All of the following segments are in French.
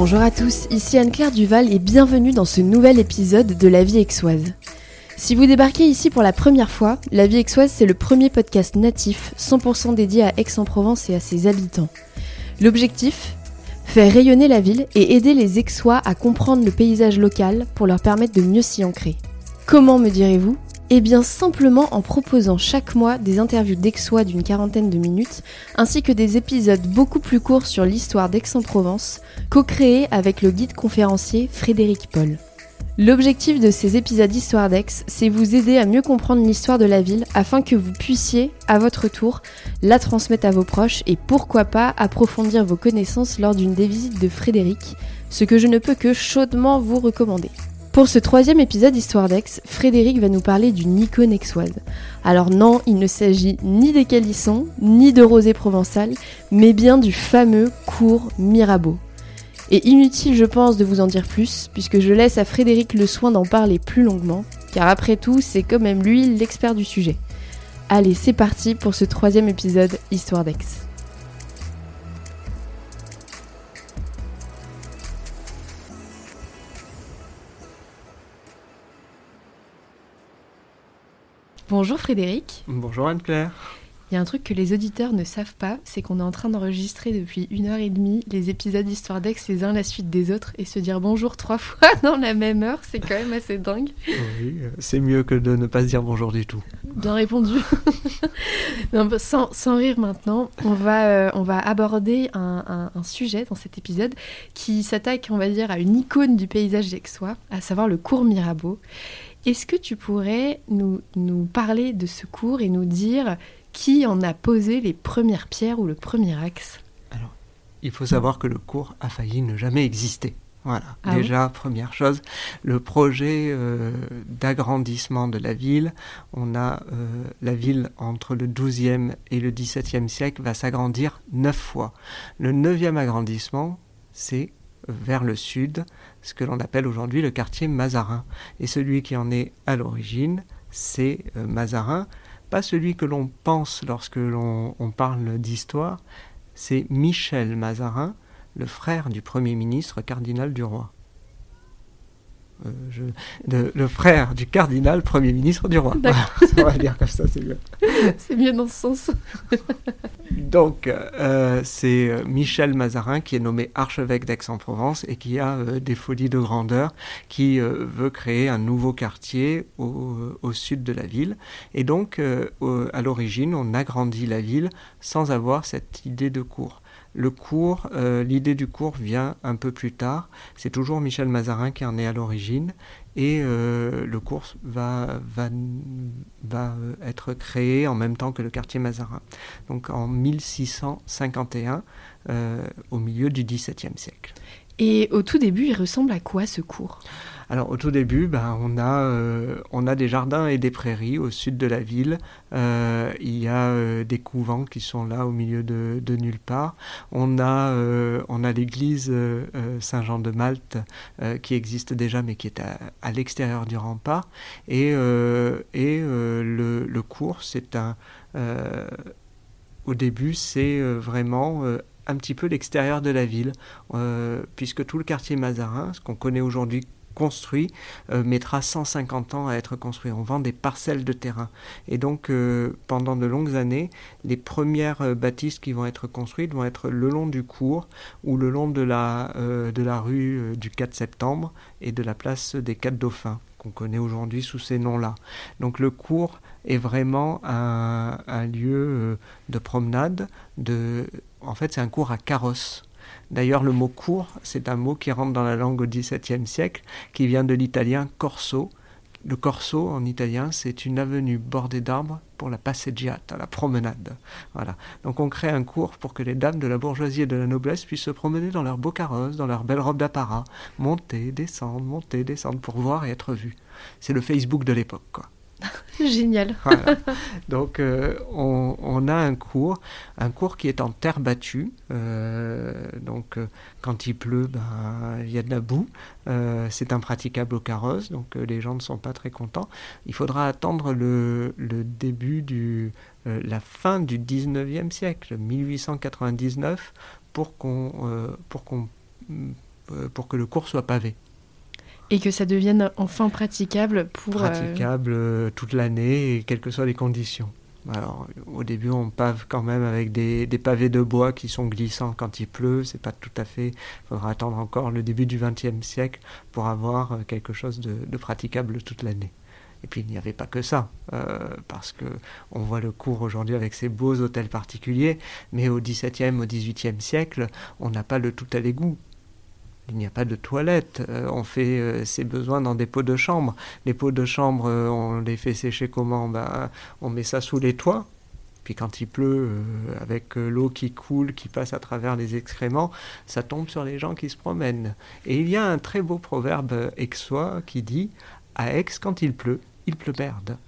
Bonjour à tous, ici Anne-Claire Duval et bienvenue dans ce nouvel épisode de La vie aixoise. Si vous débarquez ici pour la première fois, La vie aixoise c'est le premier podcast natif 100% dédié à Aix-en-Provence et à ses habitants. L'objectif? Faire rayonner la ville et aider les Aixois à comprendre le paysage local pour leur permettre de mieux s'y ancrer. Comment me direz-vous? Eh bien simplement en proposant chaque mois des interviews d'Aixois d'une quarantaine de minutes, ainsi que des épisodes beaucoup plus courts sur l'histoire d'Aix-en-Provence, co-créés avec le guide conférencier Frédéric Paul. L'objectif de ces épisodes d'Histoire d'Aix, c'est vous aider à mieux comprendre l'histoire de la ville afin que vous puissiez, à votre tour, la transmettre à vos proches et pourquoi pas approfondir vos connaissances lors d'une des visites de Frédéric, ce que je ne peux que chaudement vous recommander. Pour ce troisième épisode Histoire d'Aix, Frédéric va nous parler d'une icône aixoise. Alors non, il ne s'agit ni des calissons, ni de rosé provençal, mais bien du fameux cours Mirabeau. Et inutile je pense de vous en dire plus, puisque je laisse à Frédéric le soin d'en parler plus longuement, car après tout, c'est quand même lui l'expert du sujet. Allez, c'est parti pour ce troisième épisode Histoire d'Aix. Bonjour Frédéric. Bonjour Anne-Claire. Il y a un truc que les auditeurs ne savent pas, c'est qu'on est en train d'enregistrer depuis une heure et demie les épisodes d'Histoire d'Aix les uns la suite des autres et se dire bonjour trois fois dans la même heure, c'est quand même assez dingue. Oui, euh, c'est mieux que de ne pas se dire bonjour du tout. Bien répondu. non, sans, sans, rire maintenant, on va, euh, on va aborder un, un, un, sujet dans cet épisode qui s'attaque, on va dire, à une icône du paysage d'Aixois, à savoir le cours Mirabeau. Est-ce que tu pourrais nous, nous parler de ce cours et nous dire qui en a posé les premières pierres ou le premier axe? Alors, il faut savoir que le cours a failli ne jamais exister. Voilà, ah déjà, oui première chose, le projet euh, d'agrandissement de la ville, on a euh, la ville entre le 12e et le 17e siècle va s'agrandir neuf fois. Le neuvième agrandissement, c'est vers le sud, ce que l'on appelle aujourd'hui le quartier Mazarin. Et celui qui en est à l'origine, c'est euh, Mazarin, pas celui que l'on pense lorsque l'on parle d'histoire, c'est Michel Mazarin, le frère du Premier ministre cardinal du roi. Euh, je, de, le frère du cardinal Premier ministre du roi. on va dire comme ça, c'est mieux. c'est mieux dans ce sens. Donc, euh, c'est Michel Mazarin qui est nommé archevêque d'Aix-en-Provence et qui a euh, des folies de grandeur, qui euh, veut créer un nouveau quartier au, sud de la ville. Et donc, à l'origine, on agrandit la ville sans avoir cette idée de cours. Le cours, euh, l'idée du cours vient un peu plus tard. C'est toujours Michel Mazarin qui en est à l'origine. Et euh, le cours va, être créé en même temps que le quartier Mazarin. Donc en 1651, euh, au milieu du XVIIe siècle. Et au tout début, il ressemble à quoi ce cours? Alors au tout début, ben, on, a, euh, on a des jardins et des prairies au sud de la ville. Euh, il y a euh, des couvents qui sont là au milieu de, de nulle part. On a, a l'église Saint-Jean de Malte qui existe déjà mais qui est à, à l'extérieur du rempart. Et, et le, cours, c'est un... au début, c'est vraiment un petit peu l'extérieur de la ville, puisque tout le quartier Mazarin, ce qu'on connaît aujourd'hui construit euh, mettra 150 ans à être construit. On vend des parcelles de terrain. Et donc, euh, pendant de longues années, les premières euh, bâtisses qui vont être construites vont être le long du cours ou le long de la, rue du 4 septembre et de la place des Quatre Dauphins, qu'on connaît aujourd'hui sous ces noms-là. Donc, le cours est vraiment un, lieu de promenade. De, en fait, c'est un cours à carrosse. D'ailleurs, le mot cours, c'est un mot qui rentre dans la langue au XVIIe siècle, qui vient de l'italien corso. Le corso, en italien, c'est une avenue bordée d'arbres pour la passeggiata, la promenade. Voilà. Donc on crée un cours pour que les dames de la bourgeoisie et de la noblesse puissent se promener dans leurs beaux carrosses, dans leurs belles robes d'apparat, monter, descendre, monter, descendre, pour voir et être vues. C'est le Facebook de l'époque. Génial. Donc euh, on, a un cours, un cours qui est en terre battue. Euh, donc euh, quand il pleut, ben, il y a de la boue. C'est impraticable au carrosse, donc les gens ne sont pas très contents. Il faudra attendre le, début du, la fin du 19e siècle, 1899, pour qu'on pour qu'on pour que le cours soit pavé. Et que ça devienne enfin praticable pour... Praticable toute l'année, et quelles que soient les conditions. Alors, au début, on pave quand même avec des, pavés de bois qui sont glissants quand il pleut. C'est pas tout à fait. Il faudra attendre encore le début du XXe siècle pour avoir euh, quelque chose de, praticable toute l'année. Et puis il n'y avait pas que ça, euh, parce que on voit le cours aujourd'hui avec ces beaux hôtels particuliers, mais au XVIIe, au XVIIIe siècle, on n'a pas le tout à l'égout il n'y a pas de toilette. Euh, on fait euh, ses besoins dans des pots de chambre. Les pots de chambre, euh, on les fait sécher comment? Ben, On met ça sous les toits. Puis quand il pleut, avec l'eau qui coule, qui passe à travers les excréments, ça tombe sur les gens qui se promènent. Et il y a un très beau proverbe aixois qui dit À Aix, quand il pleut, il pleut merde.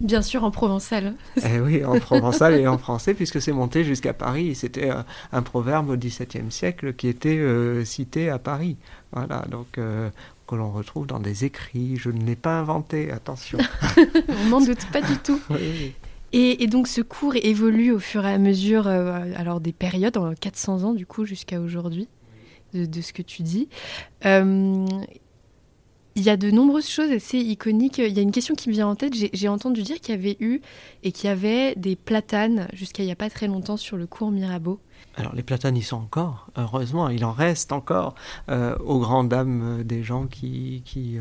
Bien sûr, en provençal. Eh oui, en provençal et en français, puisque c'est monté jusqu'à Paris. C'était un, proverbe au XVIIe siècle qui était euh, cité à Paris. Voilà, donc euh, que l'on retrouve dans des écrits. Je ne l'ai pas inventé, attention. On n'en doute pas du tout. Et, donc ce cours évolue au fur et à mesure euh, alors des périodes, en 400 ans du coup jusqu'à aujourd'hui, de, ce que tu dis. Il y a de nombreuses choses assez iconiques. Il y a une question qui me vient en tête. J'ai entendu dire qu'il y avait eu et qu'il y avait des platanes jusqu'à il n'y a pas très longtemps sur le cours Mirabeau. Alors les platanes, ils sont encore, heureusement, il en reste encore euh, aux grandes dames des gens qui, euh,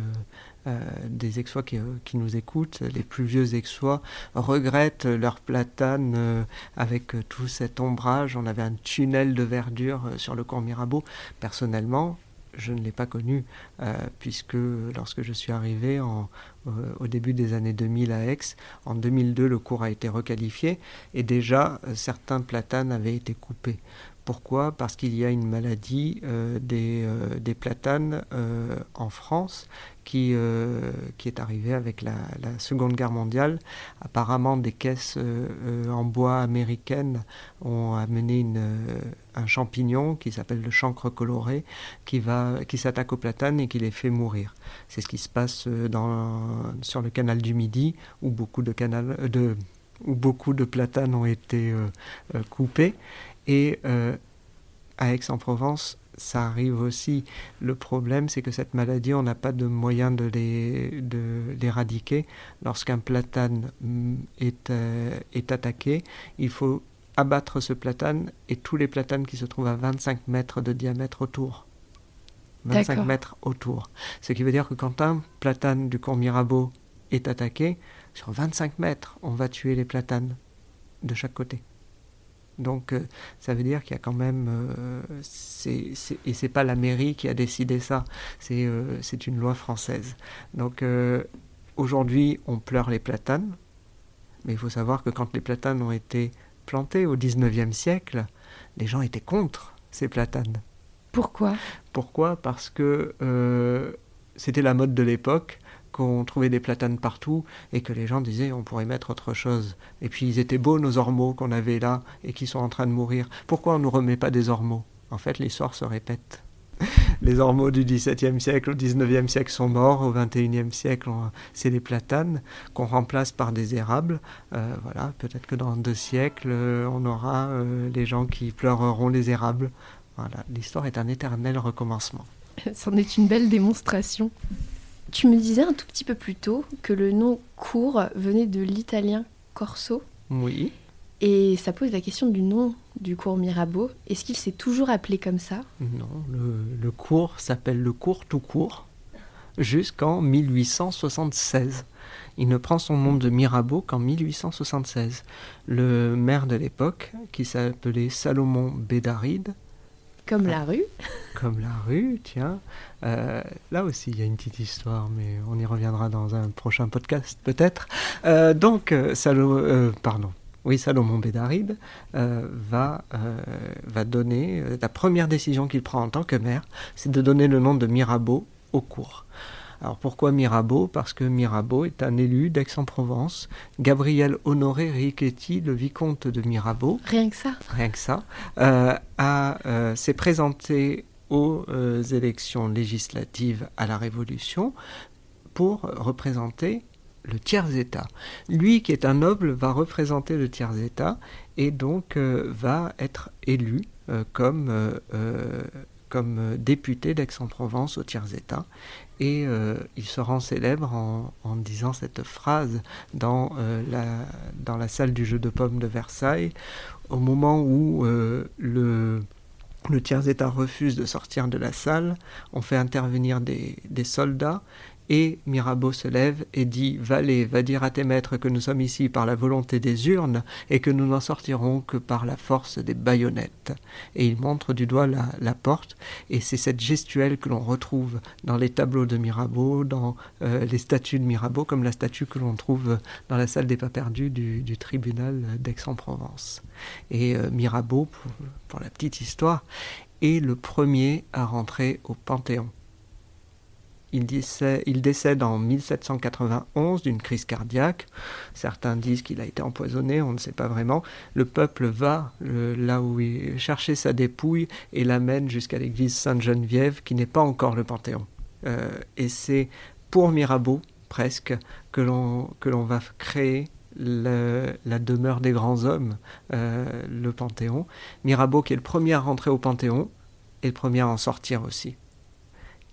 euh, des Aixois qui, nous écoutent, les plus vieux Aixois, regrettent leurs platanes avec tout cet ombrage. On avait un tunnel de verdure sur le cours Mirabeau. Personnellement, je ne l'ai pas connu, euh, puisque lorsque je suis arrivé euh, au début des années 2000 à Aix, en 2002, le cours a été requalifié et déjà euh, certains platanes avaient été coupés. Pourquoi? Parce qu'il y a une maladie des, des, platanes en France qui, euh, qui est arrivé avec la, Seconde Guerre mondiale. Apparemment, des caisses euh, euh, en bois américaines ont amené un champignon qui s'appelle le chancre coloré, qui, qui s'attaque aux platanes et qui les fait mourir. C'est ce qui se passe sur le canal du Midi, où beaucoup de, de, où beaucoup de platanes ont été coupés. Et à Aix-en-Provence, ça arrive aussi. Le problème, c'est que cette maladie, on n'a pas de moyen de l'éradiquer. Lorsqu'un platane mm, est, euh, est attaqué, il faut abattre ce platane et tous les platanes qui se trouvent à 25 mètres de diamètre autour. 25 mètres autour. Ce qui veut dire que quand un platane du cours Mirabeau est attaqué, sur 25 mètres, on va tuer les platanes de chaque côté. Donc euh, ça veut dire qu'il y a quand même... Euh, c'est, et c'est pas la mairie qui a décidé ça, c'est, euh, une loi française. Donc aujourd'hui on pleure les platanes, mais il faut savoir que quand les platanes ont été plantés au 19e siècle, les gens étaient contre ces platanes. Pourquoi? Pourquoi? Parce que c'était la mode de l'époque qu'on trouvait des platanes partout et que les gens disaient on pourrait mettre autre chose. Et puis ils étaient beaux nos ormeaux qu'on avait là et qui sont en train de mourir. Pourquoi on ne nous remet pas des ormeaux? En fait, l'histoire se répète. Les ormeaux du XVIIe siècle au XIXe siècle sont morts, au XXIe siècle c'est les platanes qu'on remplace par des érables. Euh, voilà, peut-être que dans deux siècles euh, on aura euh, les gens qui pleureront les érables. Voilà, l'histoire est un éternel recommencement. C'en est une belle démonstration. Tu me disais un tout petit peu plus tôt que le nom court venait de l'italien corso. Oui. Et ça pose la question du nom du cours Mirabeau. Est-ce qu'il s'est toujours appelé comme ça? Non, le, cours s'appelle le cours tout court jusqu'en 1876. Il ne prend son nom de Mirabeau qu'en 1876. Le maire de l'époque, qui s'appelait Salomon Bédaride, comme la rue. Comme la rue, tiens. Euh, là aussi, il y a une petite histoire, mais on y reviendra dans un prochain podcast, peut-être. Euh, donc, euh, Salo, pardon. Oui, Salomon Bédaride va, va donner la première décision qu'il prend en tant que maire, c'est de donner le nom de Mirabeau au cours. Alors pourquoi Mirabeau? Parce que Mirabeau est un élu d'Aix-en-Provence. Gabriel Honoré Riquetti, le vicomte de Mirabeau. Rien que ça. Rien que ça. Euh, euh, s'est présenté aux euh, élections législatives à la Révolution pour représenter le tiers-État. Lui, qui est un noble, va représenter le tiers-État et donc va être élu comme comme député d'Aix-en-Provence au tiers-État. Et il se rend célèbre en, disant cette phrase dans, la, dans la salle du jeu de pommes de Versailles, au moment où le le tiers-État refuse de sortir de la salle, on fait intervenir des, des soldats et Mirabeau se lève et dit Valet, va dire à tes maîtres que nous sommes ici par la volonté des urnes et que nous n'en sortirons que par la force des baïonnettes. Et il montre du doigt la, porte, et c'est cette gestuelle que l'on retrouve dans les tableaux de Mirabeau, dans euh, les statues de Mirabeau, comme la statue que l'on trouve dans la salle des pas perdus du, tribunal d'Aix-en-Provence. Et euh, Mirabeau, pour la petite histoire, est le premier à rentrer au Panthéon. Il décède, en 1791 d'une crise cardiaque. Certains disent qu'il a été empoisonné, on ne sait pas vraiment. Le peuple va là où il chercher sa dépouille et l'amène jusqu'à l'église Sainte-Geneviève, qui n'est pas encore le Panthéon. Euh, et c'est pour Mirabeau, presque, que l'on va créer la demeure des grands hommes, euh, le Panthéon. Mirabeau qui est le premier à rentrer au Panthéon et le premier à en sortir aussi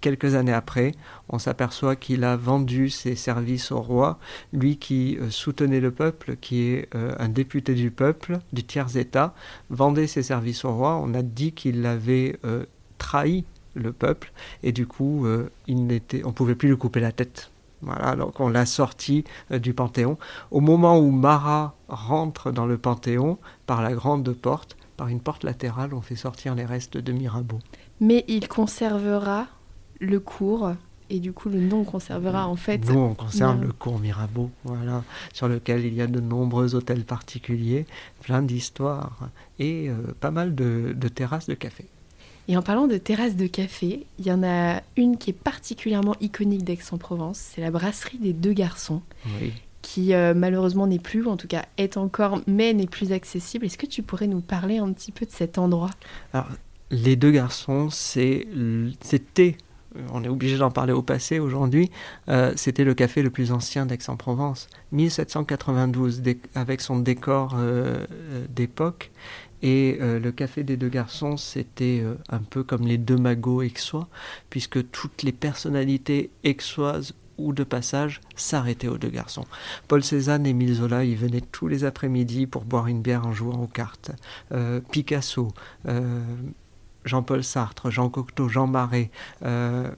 quelques années après, on s'aperçoit qu'il a vendu ses services au roi, lui qui euh, soutenait le peuple, qui est euh, un député du peuple, du tiers-État, vendait ses services au roi. On a dit qu'il avait euh, trahi le peuple, et du coup, il n'était, on ne pouvait plus lui couper la tête. Voilà, donc on l'a sorti du Panthéon. Au moment où Marat rentre dans le Panthéon, par la grande porte, par une porte latérale, on fait sortir les restes de Mirabeau. Mais il conservera le cours et du coup le nom conservera en fait. Nous on conserve le cours Mirabeau, voilà, sur lequel il y a de nombreux hôtels particuliers, plein d'histoires et euh, pas mal de, terrasses de café. Et en parlant de terrasses de café, il y en a une qui est particulièrement iconique d'Aix-en-Provence, c'est la brasserie des deux garçons. Qui euh, malheureusement n'est plus, ou en tout cas est encore, mais n'est plus accessible. Est-ce que tu pourrais nous parler un petit peu de cet endroit? Alors, les deux garçons, c'était on est obligé d'en parler au passé aujourd'hui, euh, c'était le café le plus ancien d'Aix-en-Provence. 1792, avec son décor euh, d'époque. Et le café des deux garçons, c'était un peu comme les deux magots aixois, puisque toutes les personnalités aixoises ou de passage s'arrêtaient aux deux garçons. Paul Cézanne et Émile Zola, ils venaient tous les après-midi pour boire une bière en jouant aux cartes. Picasso, Jean-Paul Sartre, Jean Cocteau, Jean Marais, euh,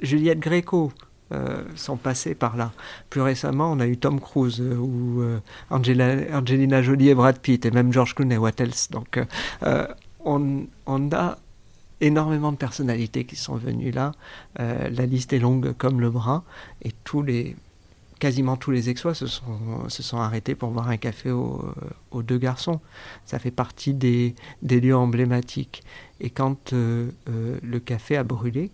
Juliette Gréco euh, sont passés par là. Plus récemment, on a eu Tom Cruise euh, ou Angelina Jolie et Brad Pitt et même George Clooney, what else? Donc, on, a énormément de personnalités qui sont venues là. la liste est longue comme le bras et tous les quasiment tous les Aixois se sont, se sont arrêtés pour boire un café aux, deux garçons. Ça fait partie des, lieux emblématiques. Et quand euh, euh, le café a brûlé,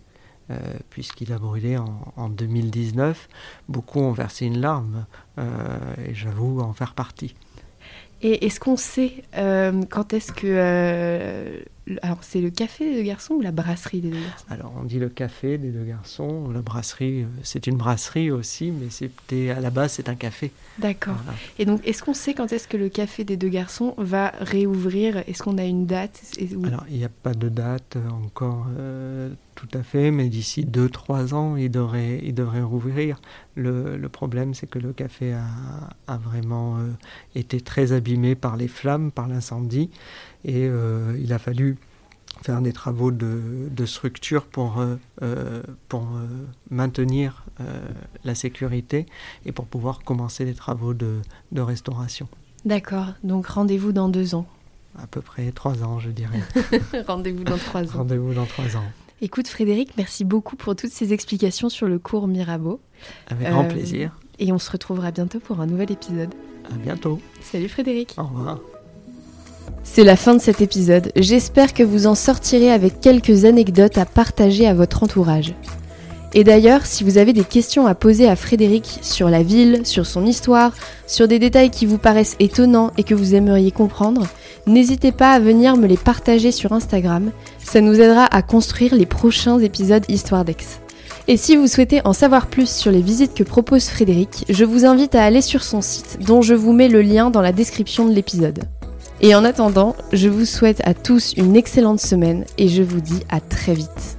euh, puisqu'il a brûlé en, 2019, beaucoup ont versé une larme, et j'avoue en faire partie. Et est-ce qu'on sait quand est-ce que alors, c'est le café des deux garçons ou la brasserie des deux garçons? Alors, on dit le café des deux garçons. La brasserie, euh, c'est une brasserie aussi, mais c'était à la base, c'est un café. D'accord. Et donc, est-ce qu'on sait quand est-ce que le café des deux garçons va réouvrir? Est-ce qu'on a une date? Alors, il n'y a pas de date encore euh, tout à fait, mais d'ici 2-3 ans, il devrait, il devrait rouvrir. Le, le problème, c'est que le café a, a vraiment euh, été très abîmé par les flammes, par l'incendie et euh, il a fallu faire des travaux de, structure pour, euh, pour maintenir la sécurité et pour pouvoir commencer les travaux de, de restauration. D'accord, donc rendez-vous dans deux ans. À peu près trois ans, je dirais. rendez-vous dans trois ans. Rendez-vous dans trois ans. Écoute Frédéric, merci beaucoup pour toutes ces explications sur le cours Mirabeau. Avec grand plaisir. Et on se retrouvera bientôt pour un nouvel épisode. À bientôt. Salut Frédéric. Au revoir. C'est la fin de cet épisode. J'espère que vous en sortirez avec quelques anecdotes à partager à votre entourage. Et d'ailleurs, si vous avez des questions à poser à Frédéric sur la ville, sur son histoire, sur des détails qui vous paraissent étonnants et que vous aimeriez comprendre, n'hésitez pas à venir me les partager sur Instagram. Ça nous aidera à construire les prochains épisodes Histoire d'Aix. Et si vous souhaitez en savoir plus sur les visites que propose Frédéric, je vous invite à aller sur son site dont je vous mets le lien dans la description de l'épisode. Et en attendant, je vous souhaite à tous une excellente semaine et je vous dis à très vite.